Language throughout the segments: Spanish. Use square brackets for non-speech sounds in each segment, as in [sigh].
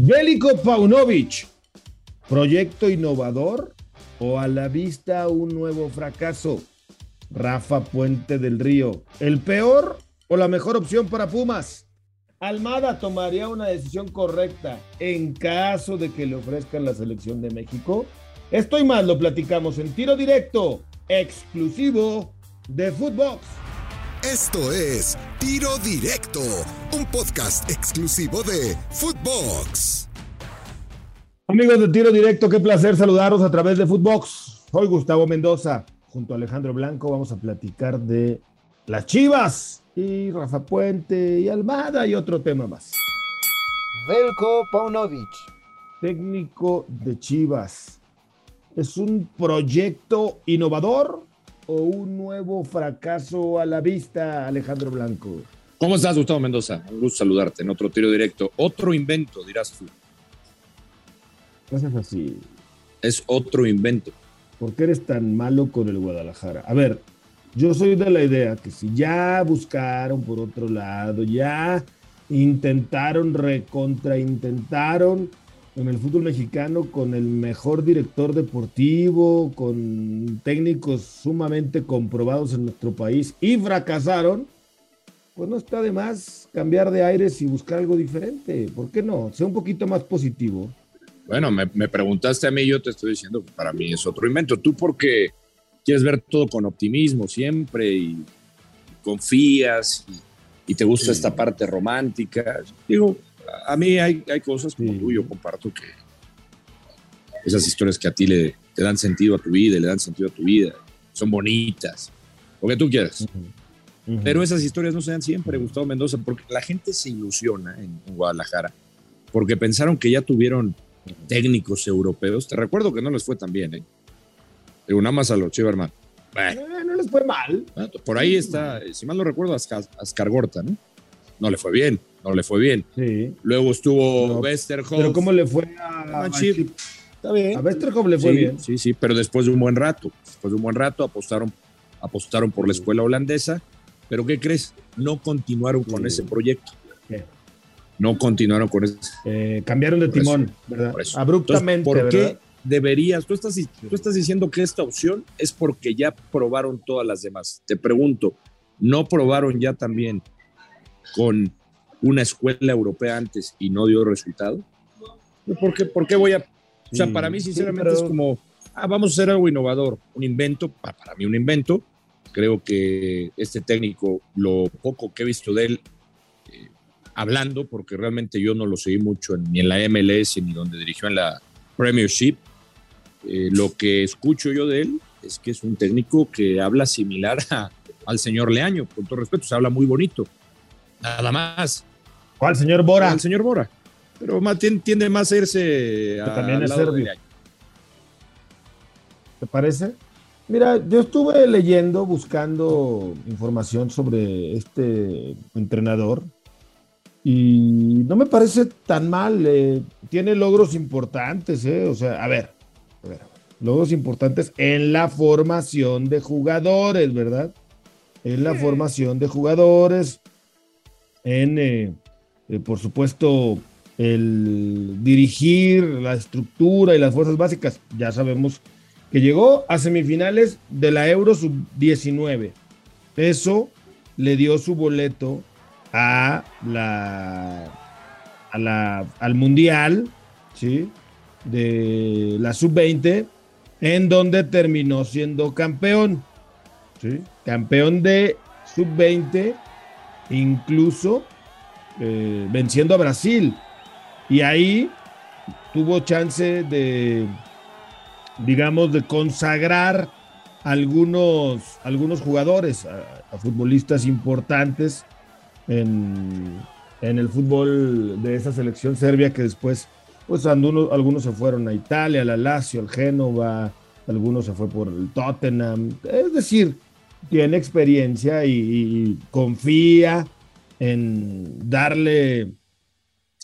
Bélico Paunovic, proyecto innovador o a la vista un nuevo fracaso. Rafa Puente del Río, ¿el peor o la mejor opción para Pumas? Almada tomaría una decisión correcta en caso de que le ofrezcan la selección de México. Estoy mal, lo platicamos en tiro directo, exclusivo de Footbox. Esto es Tiro Directo, un podcast exclusivo de Footbox. Amigos de Tiro Directo, qué placer saludaros a través de Footbox. Soy Gustavo Mendoza. Junto a Alejandro Blanco vamos a platicar de las Chivas y Rafa Puente y Almada y otro tema más. Velko Paunovic. Técnico de Chivas. ¿Es un proyecto innovador o un nuevo fracaso a la vista, Alejandro Blanco? ¿Cómo estás, Gustavo Mendoza? Un gusto saludarte en otro tiro directo. Otro invento, dirás tú. Gracias así. Es otro invento. ¿Por qué eres tan malo con el Guadalajara? A ver, yo soy de la idea que si ya buscaron por otro lado, ya intentaron, recontra en el fútbol mexicano con el mejor director deportivo, con técnicos sumamente comprobados en nuestro país y fracasaron, pues no está de más cambiar de aires y buscar algo diferente. ¿Por qué no? Sea un poquito más positivo. Bueno, me, me preguntaste a mí, yo te estoy diciendo que para mí es otro invento. Tú porque quieres ver todo con optimismo siempre y, confías y, y te gusta Sí. esta parte romántica. Digo, a mí hay, hay cosas como Sí. tú, yo comparto que esas historias que a ti le, te dan sentido a tu vida le dan sentido a tu vida, son bonitas, lo que tú quieras. Pero esas historias no se dan siempre, Gustavo Mendoza, porque la gente se ilusiona en, en Guadalajara, porque pensaron que ya tuvieron técnicos europeos. Te recuerdo que no les fue tan bien, ¿eh? Digo, nada más a los Chiverman. Bueno, Eh, no les fue mal. por ahí está, si mal no recuerdo, Ascargorta, ¿no? No le fue bien, no le fue bien. Sí. Luego estuvo No, Westerhoff. Pero ¿cómo le fue a Manchip. Está bien. A Westerhoff le fue sí, bien. Sí, sí, pero después de un buen rato, después de un buen rato apostaron, apostaron por la escuela holandesa, pero ¿qué crees? No continuaron con Sí. ese proyecto. ¿Qué? No continuaron con ese. Eh, cambiaron de Por eso, timón, ¿verdad? por eso. Abruptamente, Entonces, ¿por ¿verdad? qué deberías? Tú estás, tú estás diciendo que esta opción es porque ya probaron todas las demás. Te pregunto, ¿no probaron ya también con una escuela europea antes y no dio resultado? ¿Por qué, por qué voy a...? O sea, Sí, para mí sí, sinceramente pero- es como, ah, vamos a hacer algo innovador, un invento, pa- para mí un invento. Creo que este técnico, lo poco que he visto de él, eh, hablando, porque realmente yo no lo seguí mucho ni en la MLS ni donde dirigió en la Premiership, eh, lo que escucho yo de él es que es un técnico que habla similar a- al señor Leaño, con todo respeto, se habla muy bonito. Nada más. ¿Cuál, señor Bora? Al señor Bora. Pero más, tien- tiende más a irse a, también es de serbio. ¿Te parece? Mira, yo estuve leyendo, buscando información sobre este entrenador y no me parece tan mal. eh, tiene logros importantes, ¿eh? O sea, a ver, a ver, logros importantes en la formación de jugadores, ¿verdad? En la formación de jugadores, en, eh, eh, por supuesto, el dirigir la estructura y las fuerzas básicas. Ya sabemos que llegó a semifinales de la Euro Sub-19. Eso le dio su boleto a la, a la, al Mundial, ¿sí? De la Sub-20, en donde terminó siendo campeón, ¿sí? Campeón de Sub-20, incluso eh, venciendo a Brasil. Y ahí tuvo chance de, digamos, de consagrar algunos, algunos jugadores, a, a futbolistas importantes en, en el fútbol de esa selección serbia que después, pues algunos, algunos se fueron a Italia, al Lazio, al Génova, algunos se fue por el Tottenham. Es decir, tiene experiencia y, confía en darle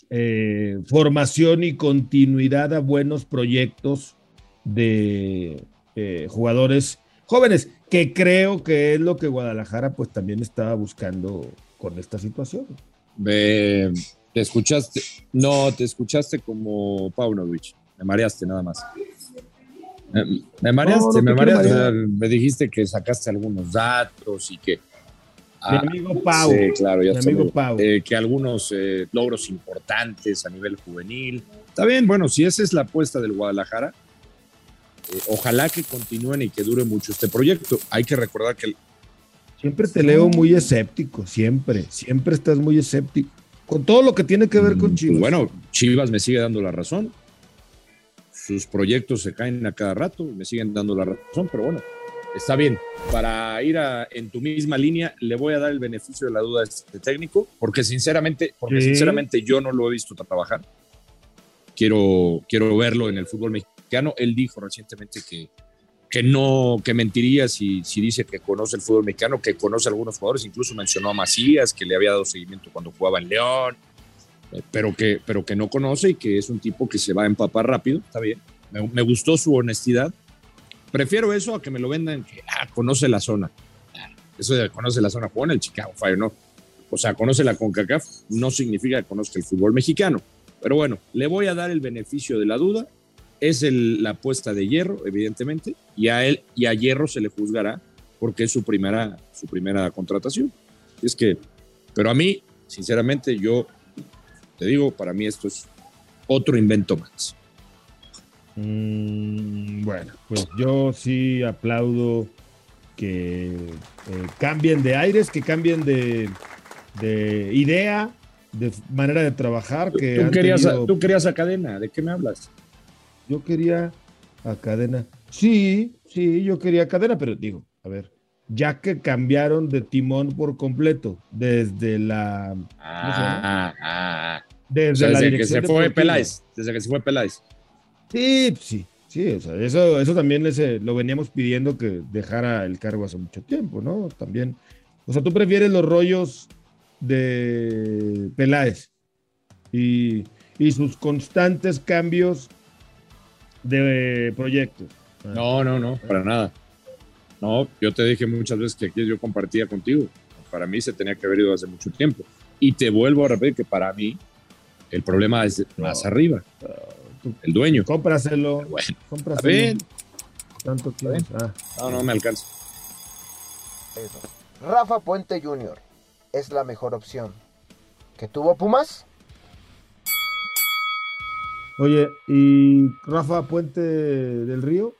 eh, formación y continuidad a buenos proyectos de eh, jugadores jóvenes, que creo que es lo que Guadalajara pues también estaba buscando con esta situación. Te escuchaste, no, te escuchaste como Paunovic. Me mareaste nada más. Me, mareaste, me mareaste. Me dijiste que sacaste algunos datos y que. Mi ah, amigo Pau. Sí, claro, ya Mi amigo Pau. Eh, que algunos eh, logros importantes a nivel juvenil. Está bien, bueno, si esa es la apuesta del Guadalajara, eh, ojalá que continúen y que dure mucho este proyecto. Hay que recordar que. Siempre te leo muy escéptico, siempre, siempre estás muy escéptico. Con todo lo que tiene que ver con mm, pues Chivas. bueno, Chivas me sigue dando la razón. Sus proyectos se caen a cada rato, me siguen dando la razón, pero bueno, está bien. Para ir en tu misma línea, le voy a dar el beneficio de la duda a este técnico, porque sinceramente, porque sinceramente yo no lo he visto trabajar. Quiero, quiero verlo en el fútbol mexicano. Él dijo recientemente que, que no, que mentiría si, si dice que conoce el fútbol mexicano, que conoce a algunos jugadores, incluso mencionó a Macías, que le había dado seguimiento cuando jugaba en León, pero que, pero que no conoce y que es un tipo que se va a empapar rápido, está bien. Me, gustó su honestidad. Prefiero eso a que me lo vendan que ah, conoce la zona. Ah, eso de conoce la zona, en el Chicago Fire, ¿no? O sea, conoce la CONCACAF, no significa que conozca el fútbol mexicano. Pero bueno, le voy a dar el beneficio de la duda es la apuesta de Hierro, evidentemente, y a él y a Hierro se le juzgará porque es su primera, su primera contratación. Es que, pero a mí, sinceramente, yo te digo, para mí esto es otro invento más. Mm, bueno, pues yo sí aplaudo que eh, cambien de aires, que cambien de, idea, de manera de trabajar. Que tú, querías, tú querías a cadena, ¿de qué me hablas? Yo quería a cadena. Sí, sí, yo quería cadena, pero digo, a ver, ya que cambiaron de timón por completo desde la. Ah, ah, ah, Desde, la que se fue Peláez. Desde que se fue Peláez. Sí, sí, sí. O sea, eso, eso también les, eh, lo veníamos pidiendo que dejara el cargo hace mucho tiempo, ¿no? También. O sea, tú prefieres los rollos de Peláez y, y sus constantes cambios de proyectos. No, no, no, para nada. No, yo te dije muchas veces que aquí yo compartía contigo. Para mí se tenía que haber ido hace mucho tiempo. Y te vuelvo a repetir que para mí el problema es más arriba. el dueño. Cómpraselo. Bueno, cómpraselo. Tanto ah. No, no me alcanza. Rafa Puente Jr. es la mejor opción. ¿Que tuvo Pumas? Oye, ¿y Rafa Puente del Río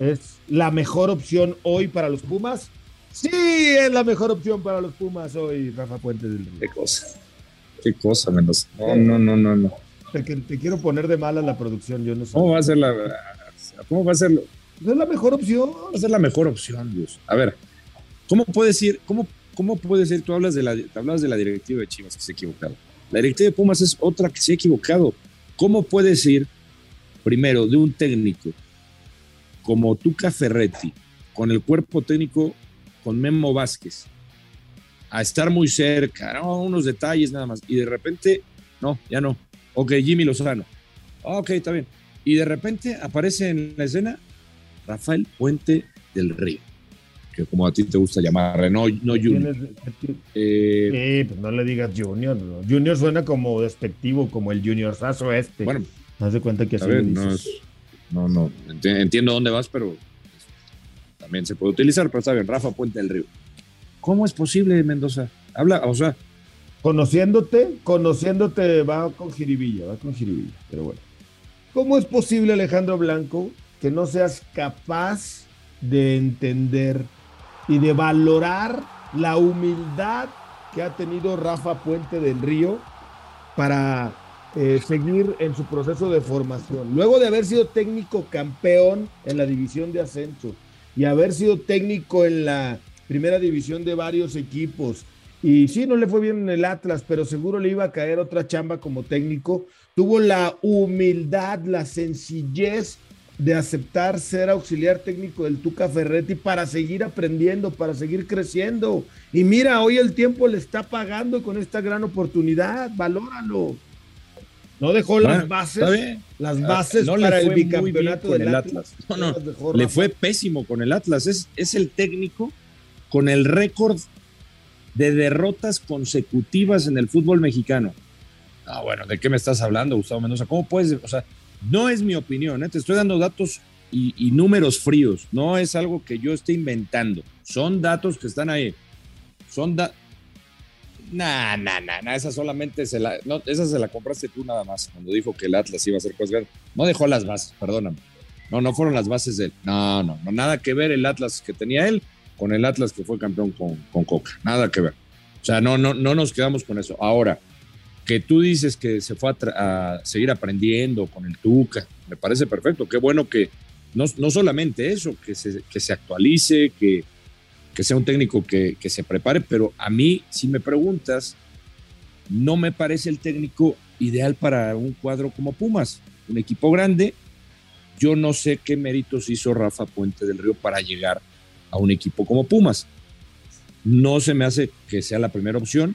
es la mejor opción hoy para los Pumas? Sí, es la mejor opción para los Pumas hoy, Rafa Puente del Río. Qué cosa. Qué cosa, menos. No, no, no, no, no. Te, te, quiero poner de mala la producción, yo no sé. ¿Cómo va a ser la. ¿Cómo va a ser? Es la mejor opción. Va a ser la mejor opción, Dios. A ver, ¿cómo puedes ir? ¿Cómo, cómo puede ser? Tú hablas de la, hablas de la directiva de Chivas que se ha equivocado. La directiva de Pumas es otra que se ha equivocado. ¿Cómo puedes ir primero de un técnico como Tuca Ferretti, con el cuerpo técnico con Memo Vázquez, a estar muy cerca, unos detalles nada más, y de repente, no, ya no. Ok, Jimmy Lozano. Ok, está bien. Y de repente aparece en la escena Rafael Puente del Río que como a ti te gusta llamar, no, no Junior. Eh, pues no le digas Junior. Junior suena como despectivo, como el Junior Sazo este. Bueno, haz de cuenta que así no, no, entiendo dónde vas, pero también se puede utilizar, pero está bien, Rafa Puente del Río. ¿Cómo es posible, Mendoza? Habla, o sea. Conociéndote, conociéndote va con jiribilla, va con jiribilla, pero bueno. ¿Cómo es posible, Alejandro Blanco, que no seas capaz de entender y de valorar la humildad que ha tenido Rafa Puente del Río para eh, seguir en su proceso de formación. Luego de haber sido técnico campeón en la división de ascenso y haber sido técnico en la primera división de varios equipos. Y sí, no le fue bien en el Atlas, pero seguro le iba a caer otra chamba como técnico. Tuvo la humildad, la sencillez de aceptar ser auxiliar técnico del Tuca Ferretti para seguir aprendiendo, para seguir creciendo. Y mira, hoy el tiempo le está pagando con esta gran oportunidad, valóralo. No dejó las bases, las ah, bases para el bicampeonato del Atlas. No, no, le fue pésimo con el Atlas. Es, es el técnico con el récord de derrotas consecutivas en el fútbol mexicano. Ah, bueno, ¿de qué me estás hablando, Gustavo Mendoza? ¿Cómo puedes? O sea, no es mi opinión, ¿eh? te estoy dando datos y, números fríos, no es algo que yo esté inventando, son datos que están ahí. Son datos. Nah, nah, nah, nah, esa solamente se la, no, esa se la compraste tú nada más, cuando dijo que el Atlas iba a ser cosas grandes. No dejó las bases, perdóname. No, no fueron las bases de él. No, no, no, nada que ver el Atlas que tenía él con el Atlas que fue campeón con, con Coca. Nada que ver. O sea, no, no, no nos quedamos con eso. Ahora, que tú dices que se fue a, seguir aprendiendo con el Tuca, me parece perfecto. Qué bueno que no, no solamente eso, que se, que se actualice, que, que sea un técnico que, que, se prepare, pero a mí, si me preguntas, no me parece el técnico ideal para un cuadro como Pumas, un equipo grande. Yo no sé qué méritos hizo Rafa Puente del Río para llegar a un equipo como Pumas. No se me hace que sea la primera opción,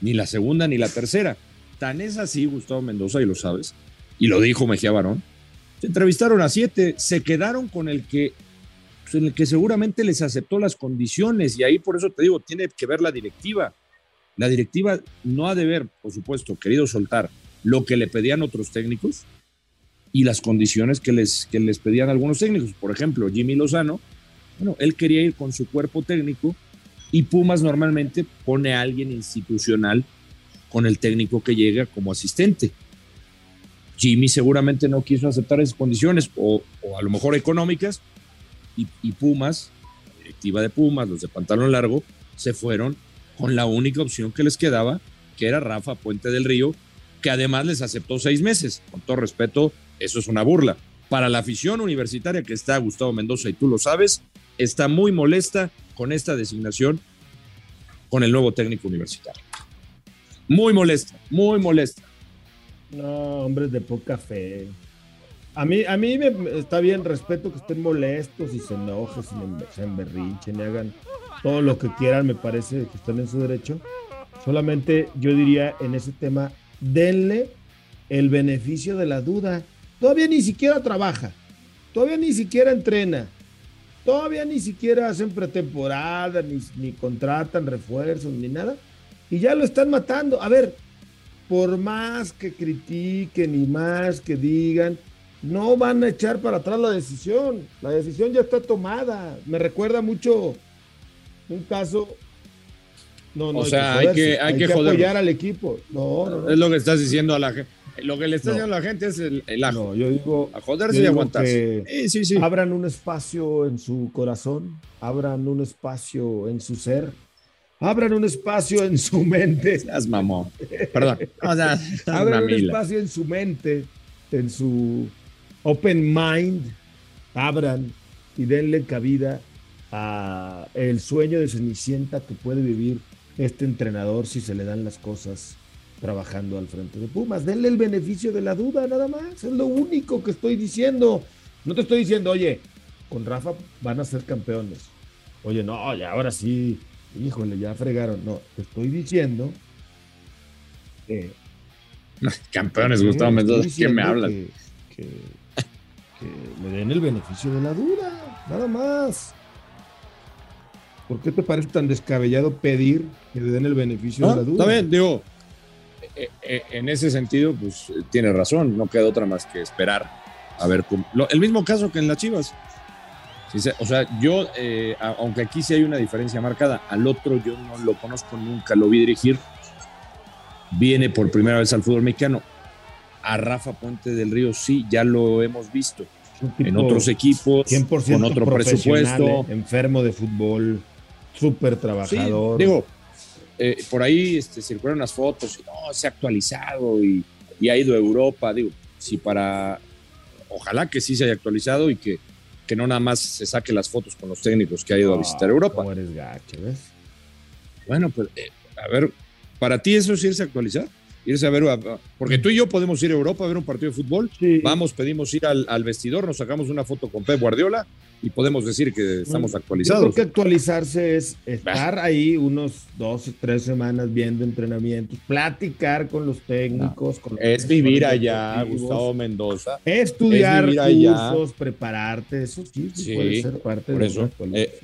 ni la segunda, ni la tercera. Tan es así, Gustavo Mendoza, y lo sabes, y lo dijo Mejía Barón. Se entrevistaron a siete, se quedaron con el que, pues, que seguramente les aceptó las condiciones, y ahí por eso te digo, tiene que ver la directiva. La directiva no ha de ver, por supuesto, querido soltar lo que le pedían otros técnicos y las condiciones que les, que les pedían algunos técnicos. Por ejemplo, Jimmy Lozano, bueno, él quería ir con su cuerpo técnico y Pumas normalmente pone a alguien institucional con el técnico que llega como asistente. Jimmy seguramente no quiso aceptar esas condiciones o, a lo mejor económicas y, Pumas, la directiva de Pumas, los de pantalón largo, se fueron con la única opción que les quedaba, que era Rafa Puente del Río, que además les aceptó seis meses. Con todo respeto, eso es una burla. Para la afición universitaria que está Gustavo Mendoza y tú lo sabes, está muy molesta con esta designación con el nuevo técnico universitario. Muy molesta, muy molesta. No, hombres de poca fe. A mí, a mí me, está bien, respeto que estén molestos y se enojen, se emberrinchen y hagan todo lo que quieran, me parece que están en su derecho. Solamente yo diría en ese tema, denle el beneficio de la duda. Todavía ni siquiera trabaja, todavía ni siquiera entrena, Todavía ni siquiera hacen pretemporada, ni, ni contratan refuerzos, ni nada. Y ya lo están matando. A ver, por más que critiquen y más que digan, no van a echar para atrás la decisión. La decisión ya está tomada. Me recuerda mucho un caso. No, no, o sea, hay que, hay, que, apoyar al equipo. No, no, Es lo que estás diciendo a la gente. Lo que le está diciendo a la gente es el, el ajo. No, yo digo. A joderse y aguantarse. Sí, sí, sí. Abran un espacio en su corazón, abran un espacio en su ser, abran un espacio en su mente. [laughs] Las mamón. Perdón. O sea, abran un espacio en su mente, en su open mind. Abran y denle cabida a el sueño de Cenicienta que puede vivir este entrenador si se le dan las cosas trabajando al frente de Pumas. Denle el beneficio de la duda, nada más. Es lo único que estoy diciendo. No te estoy diciendo, oye, con Rafa van a ser campeones. Oye, no, ya ahora sí, híjole, ya fregaron. No, te estoy diciendo que. campeones, Gustavo Mendoza, ¿qué me hablan? Que, le den el beneficio de la duda, nada más. ¿Por qué te parece tan descabellado pedir que le den el beneficio de la duda? Está bien, digo, eh, eh, en ese sentido, pues tiene razón, no queda otra más que esperar a ver cómo. el mismo caso que en las Chivas. o sea, yo, eh, aunque aquí sí hay una diferencia marcada, al otro yo no lo conozco, nunca lo vi dirigir. Viene por primera vez al fútbol mexicano. A Rafa Puente del Río sí, ya lo hemos visto en otros equipos, con otro presupuesto. Enfermo de fútbol, súper trabajador. digo, eh, por ahí este, circularon las fotos, y, no, se ha actualizado y, ha ido a Europa. Digo, si para. Ojalá que sí se haya actualizado y que, que no nada más se saque las fotos con los técnicos que ha ido a visitar Europa. eres gacho, ¿ves? Bueno, pues, eh, a ver, ¿para ti eso es irse a actualizar? Irse a ver, porque tú y yo podemos ir a Europa a ver un partido de fútbol, vamos, pedimos ir al, vestidor, nos sacamos una foto con Pep Guardiola y podemos decir que estamos actualizados. Yo creo que actualizarse es estar ahí unos dos, tres semanas viendo entrenamientos, platicar con los técnicos. es vivir allá, Gustavo Mendoza. Estudiar cursos, prepararte, eso sí, puede ser parte de eso. Eh,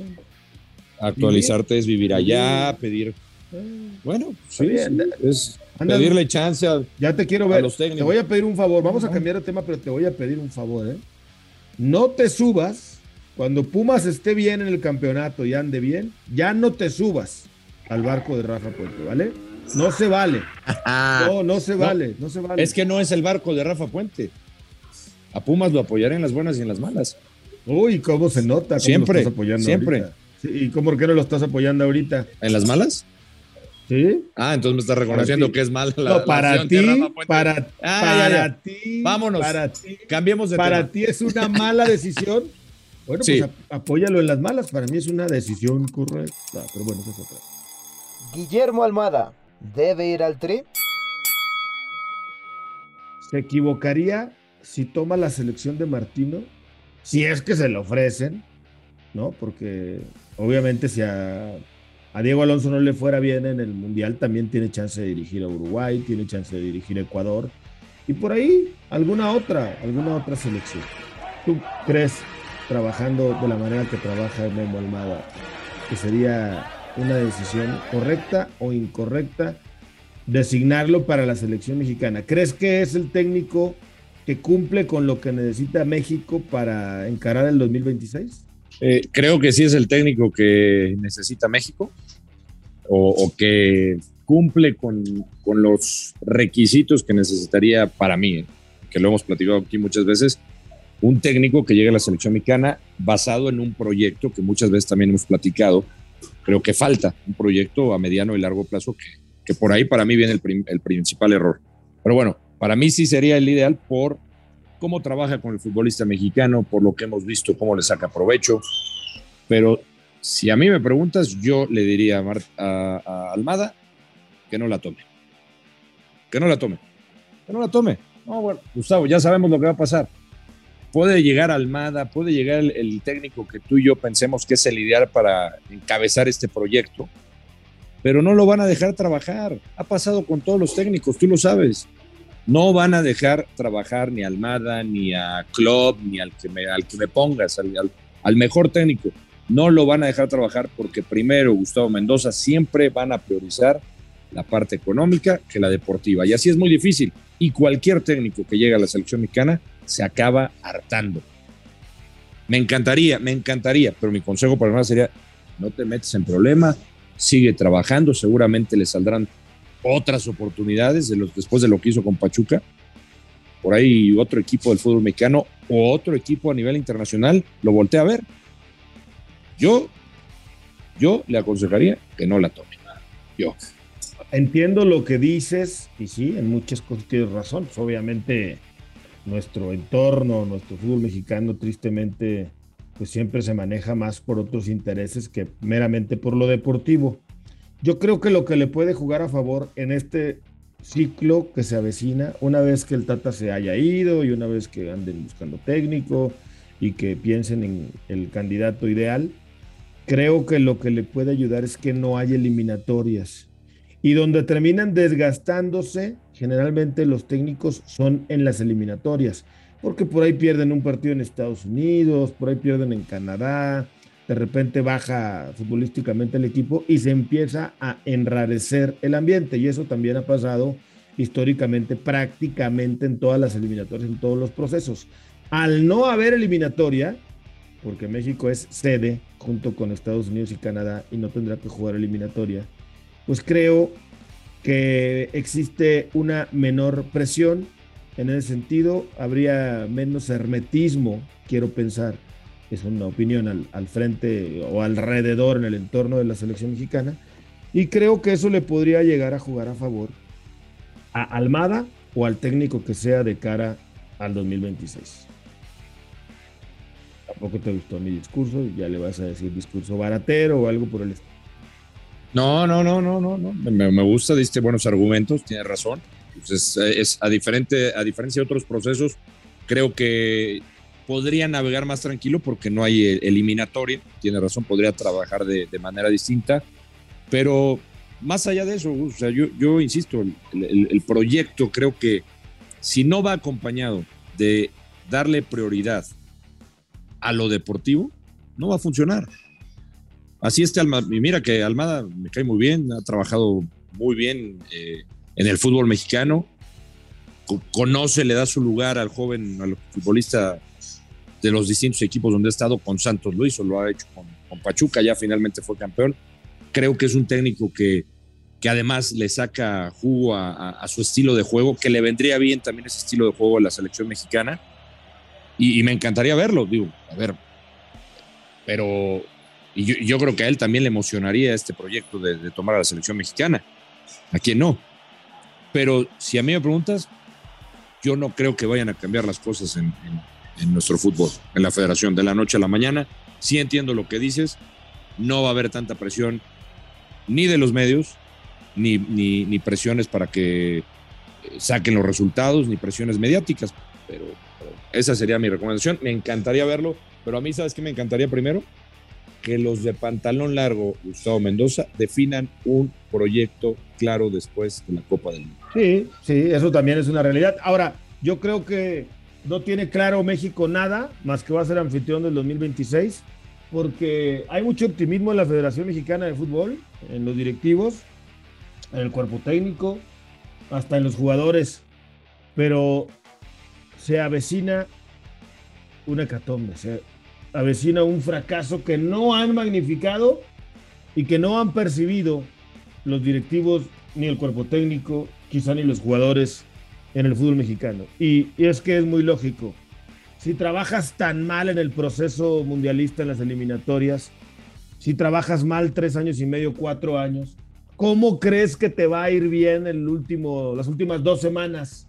actualizarte es vivir allá, pedir. Bueno, sí, es pedirle chance a, ya te quiero ver. los técnicos. Te voy a pedir un favor. Vamos a cambiar de tema, pero te voy a pedir un favor. ¿eh? No te subas cuando Pumas esté bien en el campeonato y ande bien. Ya no te subas al barco de Rafa Puente, ¿vale? No se vale. No, no se vale, no, se vale. Es que no es el barco de Rafa Puente. A Pumas lo apoyaré en las buenas y en las malas. Uy, cómo se nota. siempre, siempre. ¿Y cómo qué no lo estás apoyando ahorita? ¿En las malas? ¿Sí? Ah, entonces me estás reconociendo que es mala la, no, para ti, para, ah, para ti, vámonos, para ti, cambiemos de Para ti es una mala decisión. [laughs] Bueno, pues apóyalo en las malas. Para mí es una decisión correcta. Pero bueno, eso es otra. Guillermo Almada, ¿debe ir al tri? Se equivocaría si toma la selección de Martino, si es que se le ofrecen, ¿no? Porque obviamente si a, Diego Alonso no le fuera bien en el Mundial, también tiene chance de dirigir a Uruguay, tiene chance de dirigir a Ecuador y por ahí alguna otra, alguna otra selección. ¿Tú crees, trabajando de la manera que trabaja Memo Almada, que sería una decisión correcta o incorrecta designarlo para la selección mexicana. ¿Crees que es el técnico que cumple con lo que necesita México para encarar el 2026? Eh, creo que sí es el técnico que necesita México o, que cumple con, con, los requisitos que necesitaría para mí, eh, que lo hemos platicado aquí muchas veces, un técnico que llegue a la selección mexicana basado en un proyecto que muchas veces también hemos platicado, creo que falta un proyecto a mediano y largo plazo que, que por ahí para mí viene el, el, principal error. Pero bueno, para mí sí sería el ideal por cómo trabaja con el futbolista mexicano, por lo que hemos visto, cómo le saca provecho. Pero si a mí me preguntas, yo le diría a, a Almada que no la tome. Que no la tome. Que no la tome. No, bueno, Gustavo, ya sabemos lo que va a pasar puede llegar Almada, puede llegar el, técnico que tú y yo pensemos que es el ideal para encabezar este proyecto, pero no lo van a dejar trabajar. Ha pasado con todos los técnicos, tú lo sabes. No van a dejar trabajar ni a Almada, ni a Club, ni al que me, al que me pongas, al mejor técnico. No lo van a dejar trabajar porque primero Gustavo Mendoza siempre van a priorizar la parte económica que la deportiva. Y así es muy difícil. Y cualquier técnico que llegue a la selección mexicana se acaba hartando. Me encantaría, me encantaría, pero mi consejo para nada sería, no te metes en problema, sigue trabajando, seguramente le saldrán otras oportunidades después de lo que hizo con Pachuca. Por ahí otro equipo del fútbol mexicano o otro equipo a nivel internacional lo voltea a ver. Yo, yo le aconsejaría que no la tome. Yo. Entiendo lo que dices y sí, en muchas cosas tienes razón. Pues, obviamente nuestro entorno, nuestro fútbol mexicano, tristemente, pues siempre se maneja más por otros intereses que meramente por lo deportivo. Yo creo que lo que le puede jugar a favor en este ciclo que se avecina, una vez que el Tata se haya ido y una vez que anden buscando técnico y que piensen en el candidato ideal, creo que lo que le puede ayudar es que no haya eliminatorias. Y donde terminan desgastándose, generalmente los técnicos son en las eliminatorias, porque por ahí pierden un partido en Estados Unidos, por ahí pierden en Canadá, de repente baja futbolísticamente el equipo y se empieza a enrarecer el ambiente. Y eso también ha pasado históricamente prácticamente en todas las eliminatorias, en todos los procesos. Al no haber eliminatoria, porque México es sede junto con Estados Unidos y Canadá y no tendrá que jugar eliminatoria, pues creo que existe una menor presión. En ese sentido, habría menos hermetismo, quiero pensar, es una opinión al, frente o alrededor en el entorno de la selección mexicana. Y creo que eso le podría llegar a jugar a favor a Almada o al técnico que sea de cara al 2026. Tampoco te gustó mi discurso, ya le vas a decir discurso baratero o algo por el estilo. No, no, no, no, no, no. Me, gusta, diste buenos argumentos, tienes razón. Pues es, a, diferente, a diferencia de otros procesos, creo que podría navegar más tranquilo porque no hay eliminatoria, tiene razón, podría trabajar de, manera distinta, pero más allá de eso, yo, insisto, el, proyecto creo que si no va acompañado de darle prioridad a lo deportivo, no va a funcionar. Así este Almada, mira que Almada me cae muy bien, ha trabajado muy bien eh, en el fútbol mexicano. Conoce, le da su lugar al joven, al futbolista de los distintos equipos donde ha estado con Santos Luis, o lo ha hecho con, Pachuca, ya finalmente fue campeón. Creo que es un técnico que, que además le saca jugo a, su estilo de juego, que le vendría bien también ese estilo de juego a la selección mexicana. Y, me encantaría verlo, digo, a ver. Pero y yo, creo que a él también le emocionaría este proyecto de, tomar a la selección mexicana. ¿A quién no? Pero si a mí me preguntas, yo no creo que vayan a cambiar las cosas en en nuestro fútbol, en la federación, de la noche a la mañana. Sí entiendo lo que dices, no va a haber tanta presión ni de los medios, ni, ni, presiones para que eh, saquen los resultados, ni presiones mediáticas, pero, esa sería mi recomendación. Me encantaría verlo, pero a mí, ¿sabes qué me encantaría primero? Que los de pantalón largo, Gustavo Mendoza, definan un proyecto claro después de la Copa del Mundo. Sí, sí, eso también es una realidad. Ahora, yo creo que no tiene claro México nada, más que va a ser anfitrión del 2026, porque hay mucho optimismo en la Federación Mexicana de Fútbol, en los directivos, en el cuerpo técnico, hasta en los jugadores, pero se avecina una hecatombe, se avecina un fracaso que no han magnificado y que no han percibido los directivos ni el cuerpo técnico, quizá ni los jugadores en el fútbol mexicano. Y, es que es muy lógico. Si trabajas tan mal en el proceso mundialista en las eliminatorias, si trabajas mal tres años y medio, cuatro años, ¿cómo crees que te va a ir bien el último, las últimas dos semanas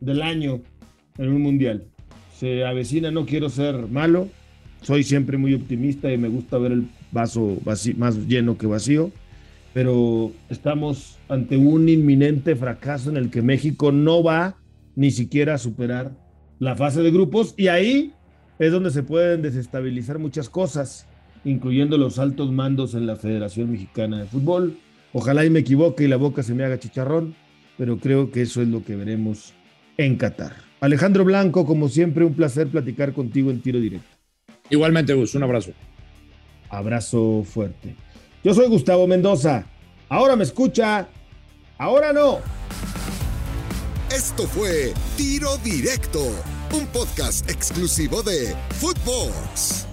del año en un mundial? Se avecina, no quiero ser malo, soy siempre muy optimista y me gusta ver el vaso más lleno que vacío pero estamos ante un inminente fracaso en el que México no va ni siquiera a superar la fase de grupos y ahí es donde se pueden desestabilizar muchas cosas, incluyendo los altos mandos en la Federación Mexicana de Fútbol. Ojalá y me equivoque y la boca se me haga chicharrón, pero creo que eso es lo que veremos en Qatar. Alejandro Blanco, como siempre, un placer platicar contigo en tiro directo. Igualmente, Gus, un abrazo. Abrazo fuerte. Yo soy Gustavo Mendoza. Ahora me escucha. Ahora no. Esto fue Tiro Directo, un podcast exclusivo de Footbox.